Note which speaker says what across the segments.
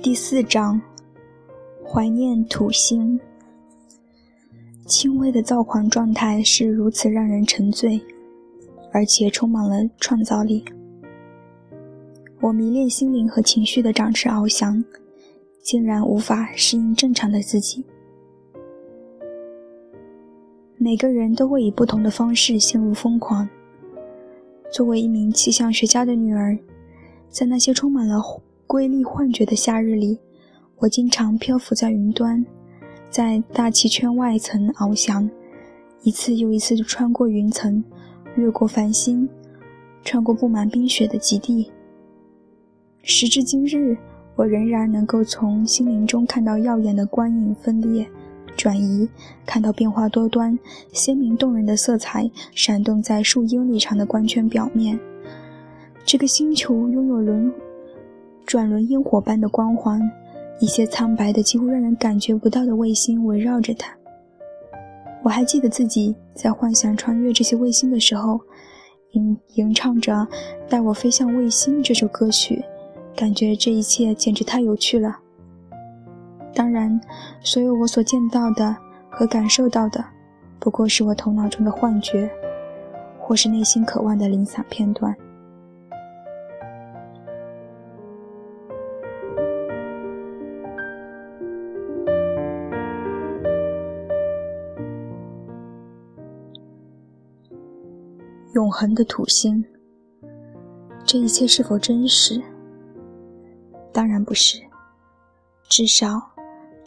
Speaker 1: 第四章，怀念土星。轻微的躁狂状态是如此让人沉醉，而且充满了创造力。我迷恋心灵和情绪的展翅翱翔，竟然无法适应正常的自己。每个人都会以不同的方式陷入疯狂。作为一名气象学家的女儿，在那些充满了瑰丽幻觉的夏日里，我经常漂浮在云端。在大气圈外层翱翔，一次又一次地穿过云层，越过繁星，穿过布满冰雪的极地。时至今日，我仍然能够从心灵中看到耀眼的光影分裂、转移，看到变化多端、鲜明动人的色彩闪动在数英里长的光圈表面。这个星球拥有轮转轮烟火般的光环。一些苍白的、几乎让人感觉不到的卫星围绕着它。我还记得自己在幻想穿越这些卫星的时候，吟吟唱着《带我飞向卫星》这首歌曲，感觉这一切简直太有趣了。当然，所有我所见到的和感受到的，不过是我头脑中的幻觉，或是内心渴望的零散片段。永恒的土星，这一切是否真实？当然不是。至少，“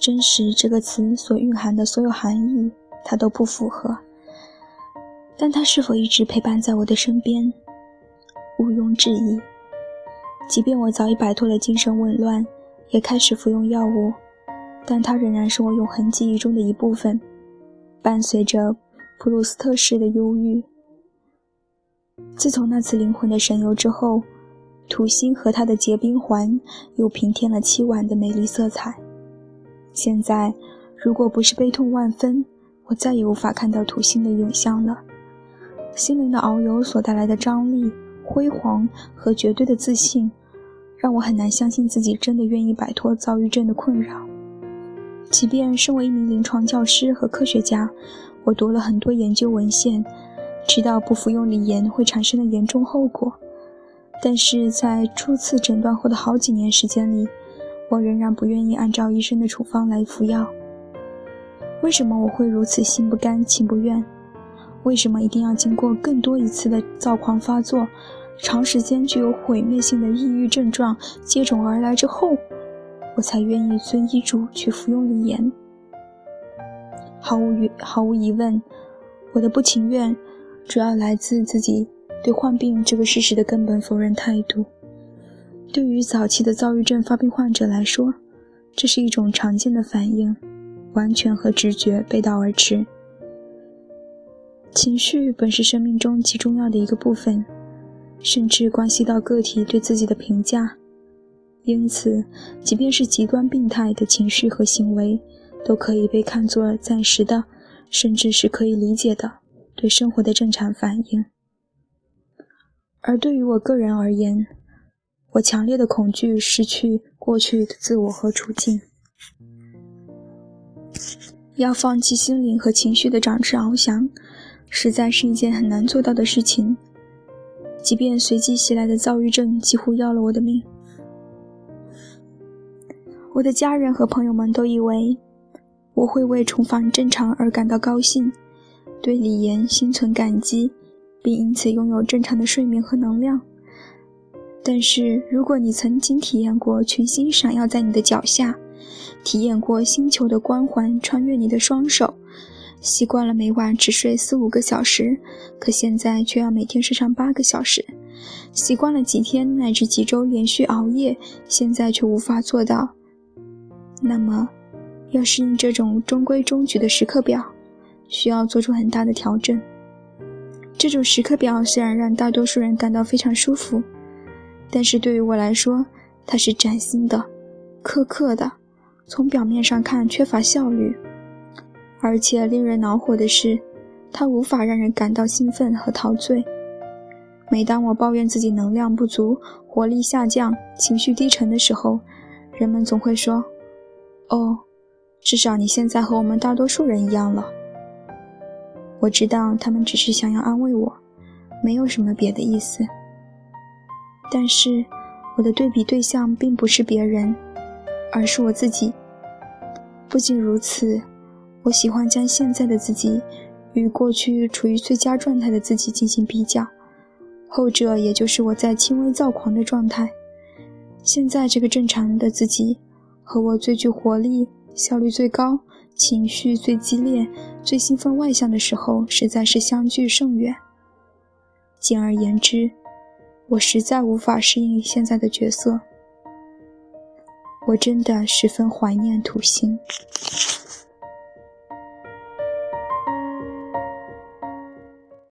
Speaker 1: 真实”这个词所蕴含的所有含义，它都不符合。但它是否一直陪伴在我的身边？毋庸置疑。即便我早已摆脱了精神紊乱，也开始服用药物，但它仍然是我永恒记忆中的一部分，伴随着普鲁斯特式的忧郁。自从那次灵魂的神游之后，土星和他的结冰环又平添了凄婉的美丽色彩。现在，如果不是悲痛万分，我再也无法看到土星的影像了。心灵的遨游所带来的张力、辉煌和绝对的自信，让我很难相信自己真的愿意摆脱躁郁症的困扰。即便身为一名临床教师和科学家，我读了很多研究文献。知道不服用锂盐会产生的严重后果，但是在初次诊断后的好几年时间里，我仍然不愿意按照医生的处方来服药。为什么我会如此心不甘情不愿？为什么一定要经过更多一次的躁狂发作，长时间具有毁灭性的抑郁症状接踵而来之后，我才愿意遵医嘱去服用锂盐？毫无疑毫无疑问，我的不情愿。主要来自自己对患病这个事实的根本否认态度。对于早期的躁郁症发病患者来说，这是一种常见的反应，完全和直觉背道而驰。情绪本是生命中极重要的一个部分，甚至关系到个体对自己的评价。因此，即便是极端病态的情绪和行为，都可以被看作暂时的，甚至是可以理解的。对生活的正常反应，而对于我个人而言，我强烈的恐惧失去过去的自我和处境。要放弃心灵和情绪的展翅翱翔，实在是一件很难做到的事情。即便随即袭来的躁郁症几乎要了我的命，我的家人和朋友们都以为我会为重返正常而感到高兴。对李岩心存感激，并因此拥有正常的睡眠和能量。但是，如果你曾经体验过群星闪耀在你的脚下，体验过星球的光环穿越你的双手，习惯了每晚只睡四五个小时，可现在却要每天睡上八个小时；习惯了几天乃至几周连续熬夜，现在却无法做到，那么，要适应这种中规中矩的时刻表。需要做出很大的调整。这种时刻表虽然让大多数人感到非常舒服，但是对于我来说，它是崭新的、苛刻的。从表面上看，缺乏效率，而且令人恼火的是，它无法让人感到兴奋和陶醉。每当我抱怨自己能量不足、活力下降、情绪低沉的时候，人们总会说：“哦，至少你现在和我们大多数人一样了。”我知道他们只是想要安慰我，没有什么别的意思。但是，我的对比对象并不是别人，而是我自己。不仅如此，我喜欢将现在的自己与过去处于最佳状态的自己进行比较，后者也就是我在轻微躁狂的状态。现在这个正常的自己，和我最具活力、效率最高、情绪最激烈、最兴奋外向的时候，实在是相距甚远。简而言之，我实在无法适应现在的角色。我真的十分怀念土星。